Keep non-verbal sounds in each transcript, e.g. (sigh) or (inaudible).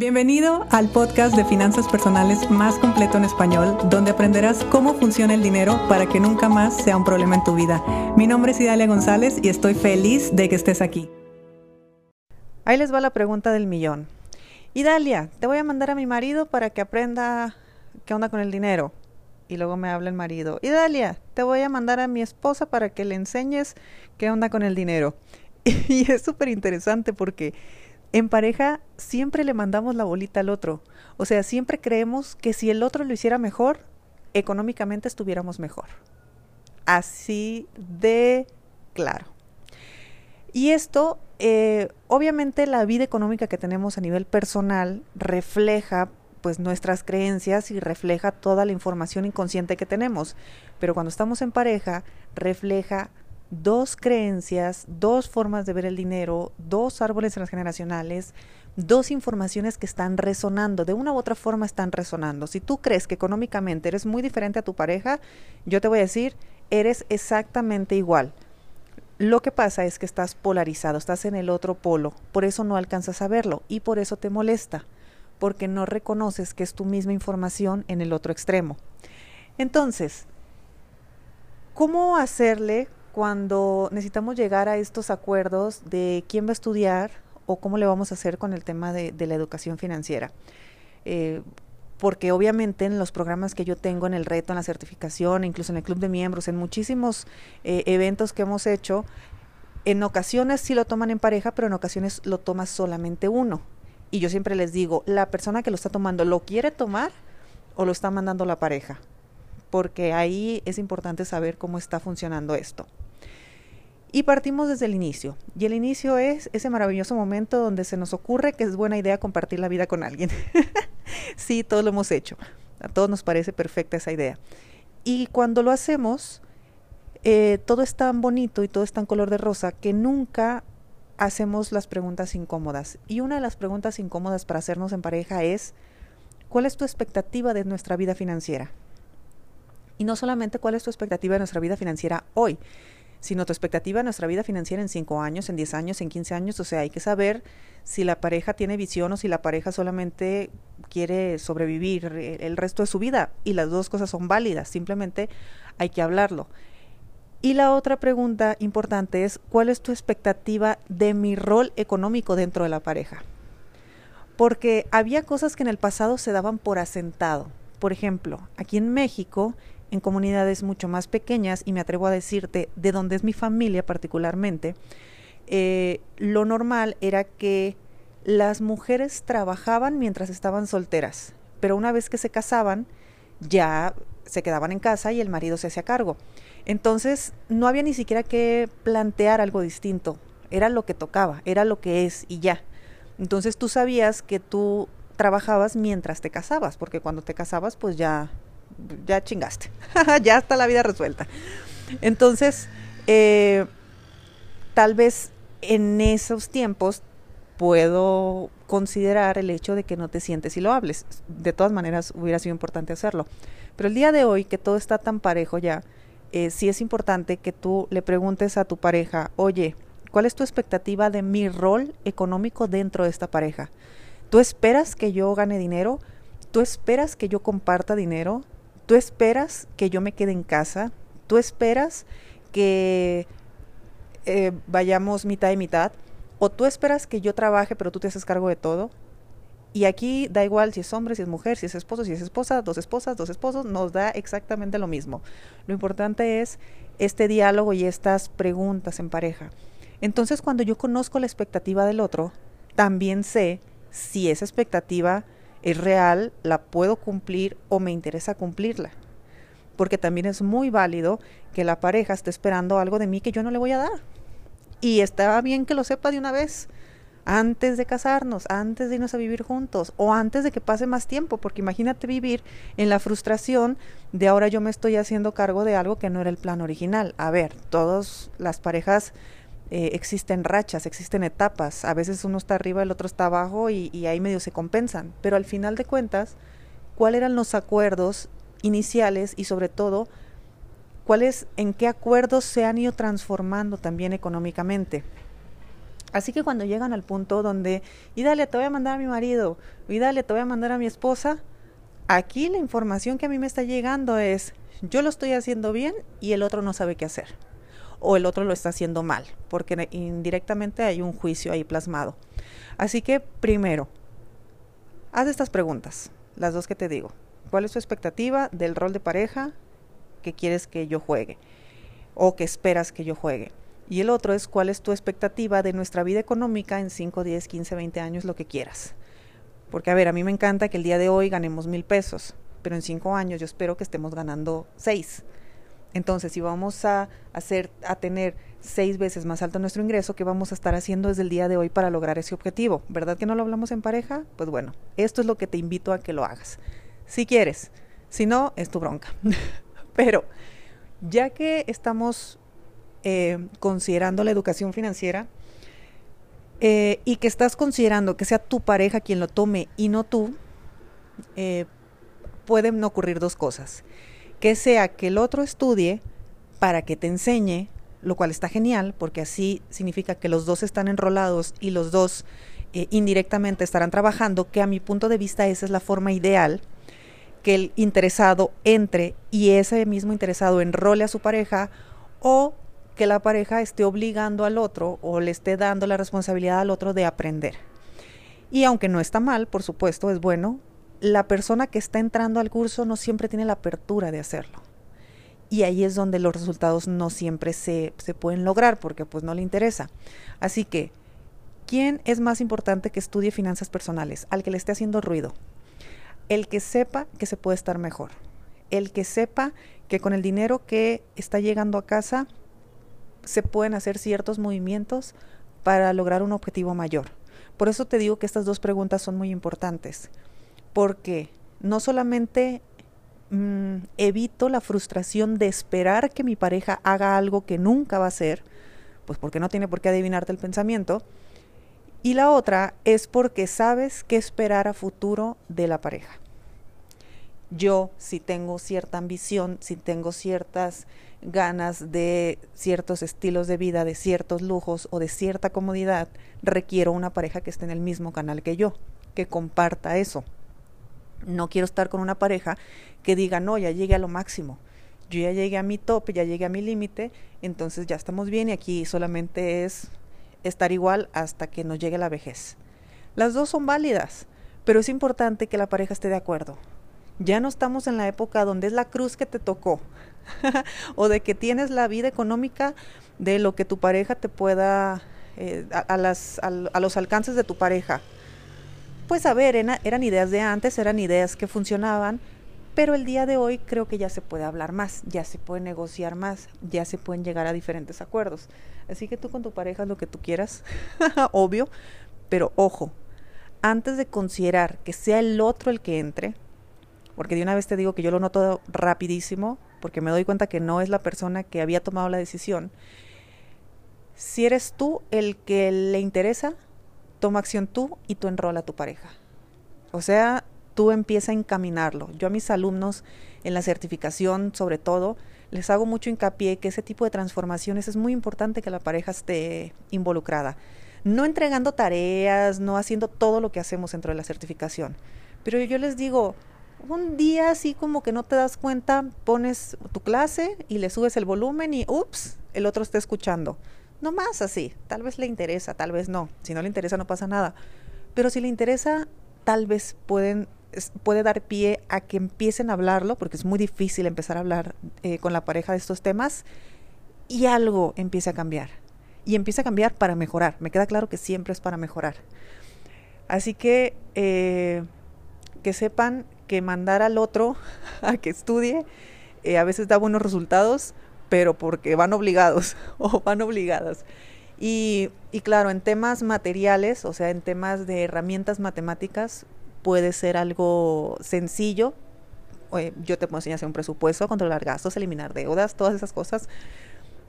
Bienvenido al podcast de finanzas personales más completo en español, donde aprenderás cómo funciona el dinero para que nunca más sea un problema en tu vida. Mi nombre es Idalia González y estoy feliz de que estés aquí. Ahí les va la pregunta del millón. Idalia, te voy a mandar a mi marido para que aprenda qué onda con el dinero. Y luego me habla el marido. Idalia, te voy a mandar a mi esposa para que le enseñes qué onda con el dinero. (laughs) Y es súper interesante porque en pareja siempre le mandamos la bolita al otro. O sea, siempre creemos que si el otro lo hiciera mejor, económicamente estuviéramos mejor. Así de claro. Y esto, eh, obviamente la vida económica que tenemos a nivel personal refleja pues nuestras creencias y refleja toda la información inconsciente que tenemos. Pero cuando estamos en pareja, refleja dos creencias, dos formas de ver el dinero, dos árboles transgeneracionales, dos informaciones que están resonando, de una u otra forma están resonando. Si tú crees que económicamente eres muy diferente a tu pareja, yo te voy a decir, eres exactamente igual. Lo que pasa es que estás polarizado, estás en el otro polo, por eso no alcanzas a verlo y por eso te molesta, porque no reconoces que es tu misma información en el otro extremo. Entonces, ¿cómo hacerle cuando necesitamos llegar a estos acuerdos de quién va a estudiar o cómo le vamos a hacer con el tema de, la educación financiera. Eh, porque obviamente en los programas que yo tengo, en el reto, en la certificación, incluso en el club de miembros, en muchísimos eh, eventos que hemos hecho, en ocasiones sí lo toman en pareja, pero en ocasiones lo toma solamente uno. Y yo siempre les digo, la persona que lo está tomando, ¿lo quiere tomar o lo está mandando la pareja? Porque ahí es importante saber cómo está funcionando esto. Y partimos desde el inicio. Y el inicio es ese maravilloso momento donde se nos ocurre que es buena idea compartir la vida con alguien. (laughs) sí, todos lo hemos hecho. A todos nos parece perfecta esa idea. Y cuando lo hacemos, eh, todo es tan bonito y todo es tan color de rosa que nunca hacemos las preguntas incómodas. Y una de las preguntas incómodas para hacernos en pareja es, ¿cuál es tu expectativa de nuestra vida financiera? Y no solamente cuál es tu expectativa de nuestra vida financiera hoy, sino tu expectativa de nuestra vida financiera en 5 años, en 10 años, en 15 años. O sea, hay que saber si la pareja tiene visión o si la pareja solamente quiere sobrevivir el resto de su vida. Y las dos cosas son válidas, simplemente hay que hablarlo. Y la otra pregunta importante es, ¿cuál es tu expectativa de mi rol económico dentro de la pareja? Porque había cosas que en el pasado se daban por asentado. Por ejemplo, aquí en México en comunidades mucho más pequeñas, y me atrevo a decirte de donde es mi familia particularmente, eh, lo normal era que las mujeres trabajaban mientras estaban solteras, pero una vez que se casaban, ya se quedaban en casa y el marido se hacía cargo. Entonces, no había ni siquiera que plantear algo distinto, era lo que tocaba, era lo que es y ya. Entonces tú sabías que tú trabajabas mientras te casabas, porque cuando te casabas, pues ya ya chingaste, (laughs) ya está la vida resuelta. Entonces, eh, tal vez en esos tiempos puedo considerar el hecho de que no te sientes y lo hables. De todas maneras, hubiera sido importante hacerlo. Pero el día de hoy, que todo está tan parejo ya, eh, sí es importante que tú le preguntes a tu pareja, oye, ¿cuál es tu expectativa de mi rol económico dentro de esta pareja? ¿Tú esperas que yo gane dinero? ¿Tú esperas que yo comparta dinero? Tú esperas que yo me quede en casa, tú esperas que eh, vayamos mitad y mitad, o tú esperas que yo trabaje pero tú te haces cargo de todo. Y aquí da igual si es hombre, si es mujer, si es esposo, si es esposa, dos esposas, dos esposos, nos da exactamente lo mismo. Lo importante es este diálogo y estas preguntas en pareja. Entonces cuando yo conozco la expectativa del otro, también sé si esa expectativa es real, la puedo cumplir o me interesa cumplirla. Porque también es muy válido que la pareja esté esperando algo de mí que yo no le voy a dar. Y está bien que lo sepa de una vez, antes de casarnos, antes de irnos a vivir juntos o antes de que pase más tiempo, porque imagínate vivir en la frustración de ahora yo me estoy haciendo cargo de algo que no era el plan original. A ver, todas las parejas eh, existen rachas, existen etapas, a veces uno está arriba, el otro está abajo y, ahí medio se compensan, pero al final de cuentas, ¿cuáles eran los acuerdos iniciales y sobre todo, cuáles, en qué acuerdos se han ido transformando también económicamente? Así que cuando llegan al punto donde, y dale, te voy a mandar a mi marido, y dale, te voy a mandar a mi esposa, aquí la información que a mí me está llegando es, yo lo estoy haciendo bien y el otro no sabe qué hacer. O el otro lo está haciendo mal, porque indirectamente hay un juicio ahí plasmado. Así que primero, haz estas preguntas, las dos que te digo. ¿Cuál es tu expectativa del rol de pareja que quieres que yo juegue? O que esperas que yo juegue. Y el otro es cuál es tu expectativa de nuestra vida económica en 5, 10, 15, 20 años, lo que quieras. Porque, a ver, a mí me encanta que el día de hoy ganemos mil pesos, pero en cinco años yo espero que estemos ganando seis. Entonces, si vamos a hacer, a tener seis veces más alto nuestro ingreso, ¿qué vamos a estar haciendo desde el día de hoy para lograr ese objetivo? ¿Verdad que no lo hablamos en pareja? Pues bueno, esto es lo que te invito a que lo hagas. Si quieres, si no, es tu bronca. (laughs) Pero ya que estamos eh, considerando la educación financiera eh, y que estás considerando que sea tu pareja quien lo tome y no tú, eh, pueden ocurrir dos cosas. Que sea que el otro estudie para que te enseñe, lo cual está genial, porque así significa que los dos están enrolados y los dos indirectamente estarán trabajando, que a mi punto de vista esa es la forma ideal que el interesado entre y ese mismo interesado enrole a su pareja o que la pareja esté obligando al otro o le esté dando la responsabilidad al otro de aprender. Y aunque no está mal, por supuesto, es bueno, la persona que está entrando al curso no siempre tiene la apertura de hacerlo. Y ahí es donde los resultados no siempre se, se pueden lograr porque pues no le interesa. Así que, ¿quién es más importante que estudie finanzas personales? Al que le esté haciendo ruido. El que sepa que se puede estar mejor. El que sepa que con el dinero que está llegando a casa se pueden hacer ciertos movimientos para lograr un objetivo mayor. Por eso te digo que estas dos preguntas son muy importantes, porque no solamente mm, evito la frustración de esperar que mi pareja haga algo que nunca va a hacer, pues porque no tiene por qué adivinarte el pensamiento, y la otra es porque sabes qué esperar a futuro de la pareja. Yo, si tengo cierta ambición, si tengo ciertas ganas de ciertos estilos de vida, de ciertos lujos o de cierta comodidad, requiero una pareja que esté en el mismo canal que yo, que comparta eso. No quiero estar con una pareja que diga, no, ya llegué a lo máximo, yo ya llegué a mi tope, ya llegué a mi límite, entonces ya estamos bien y aquí solamente es estar igual hasta que nos llegue la vejez. Las dos son válidas, pero es importante que la pareja esté de acuerdo. Ya no estamos en la época donde es la cruz que te tocó, (laughs) o de que tienes la vida económica de lo que tu pareja te pueda, eh, a, los alcances de tu pareja. Pues a ver, eran ideas de antes, eran ideas que funcionaban, pero el día de hoy creo que ya se puede hablar más, ya se puede negociar más, ya se pueden llegar a diferentes acuerdos. Así que tú con tu pareja lo que tú quieras, (laughs) obvio, pero ojo, antes de considerar que sea el otro el que entre, porque de una vez te digo que yo lo noto rapidísimo, porque me doy cuenta que no es la persona que había tomado la decisión. Si eres tú el que le interesa, toma acción tú y tú enrola a tu pareja. O sea, tú empieza a encaminarlo. Yo a mis alumnos en la certificación, sobre todo, les hago mucho hincapié que ese tipo de transformaciones es muy importante que la pareja esté involucrada. No entregando tareas, no haciendo todo lo que hacemos dentro de la certificación. Pero yo les digo, un día así como que no te das cuenta, pones tu clase y le subes el volumen y ups, el otro está escuchando. No más así, tal vez le interesa, tal vez no. Si no le interesa no pasa nada. Pero si le interesa, tal vez pueden puede dar pie a que empiecen a hablarlo, porque es muy difícil empezar a hablar eh, con la pareja de estos temas, y algo empiece a cambiar. Y empieza a cambiar para mejorar. Me queda claro que siempre es para mejorar. Así que eh, que sepan que mandar al otro (laughs) a que estudie eh, a veces da buenos resultados, pero porque van obligados (laughs) o van obligadas. Y, claro, en temas materiales, o sea, en temas de herramientas matemáticas, puede ser algo sencillo. yo te puedo enseñar a hacer un presupuesto, controlar gastos, eliminar deudas, todas esas cosas.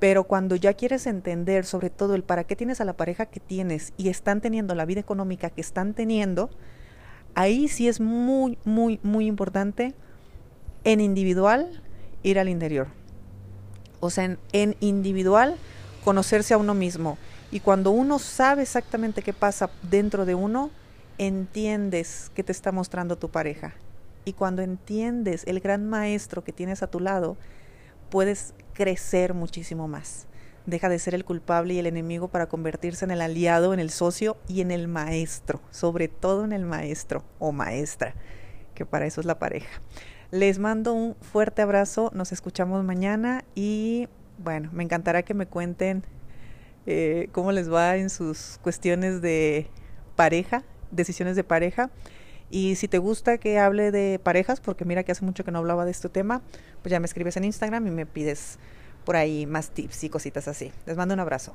Pero cuando ya quieres entender sobre todo el para qué tienes a la pareja que tienes y están teniendo la vida económica que están teniendo, ahí sí es muy, muy, muy importante en individual ir al interior. O sea, en, individual conocerse a uno mismo Y cuando uno sabe exactamente qué pasa dentro de uno, entiendes qué te está mostrando tu pareja. Y cuando entiendes el gran maestro que tienes a tu lado, puedes crecer muchísimo más. Deja de ser el culpable y el enemigo para convertirse en el aliado, en el socio y en el maestro, sobre todo en el maestro o maestra, que para eso es la pareja. Les mando un fuerte abrazo, nos escuchamos mañana y bueno, me encantará que me cuenten eh, cómo les va en sus cuestiones de pareja, decisiones de pareja. Y si te gusta que hable de parejas, porque mira que hace mucho que no hablaba de este tema, pues ya me escribes en Instagram y me pides por ahí más tips y cositas así. Les mando un abrazo.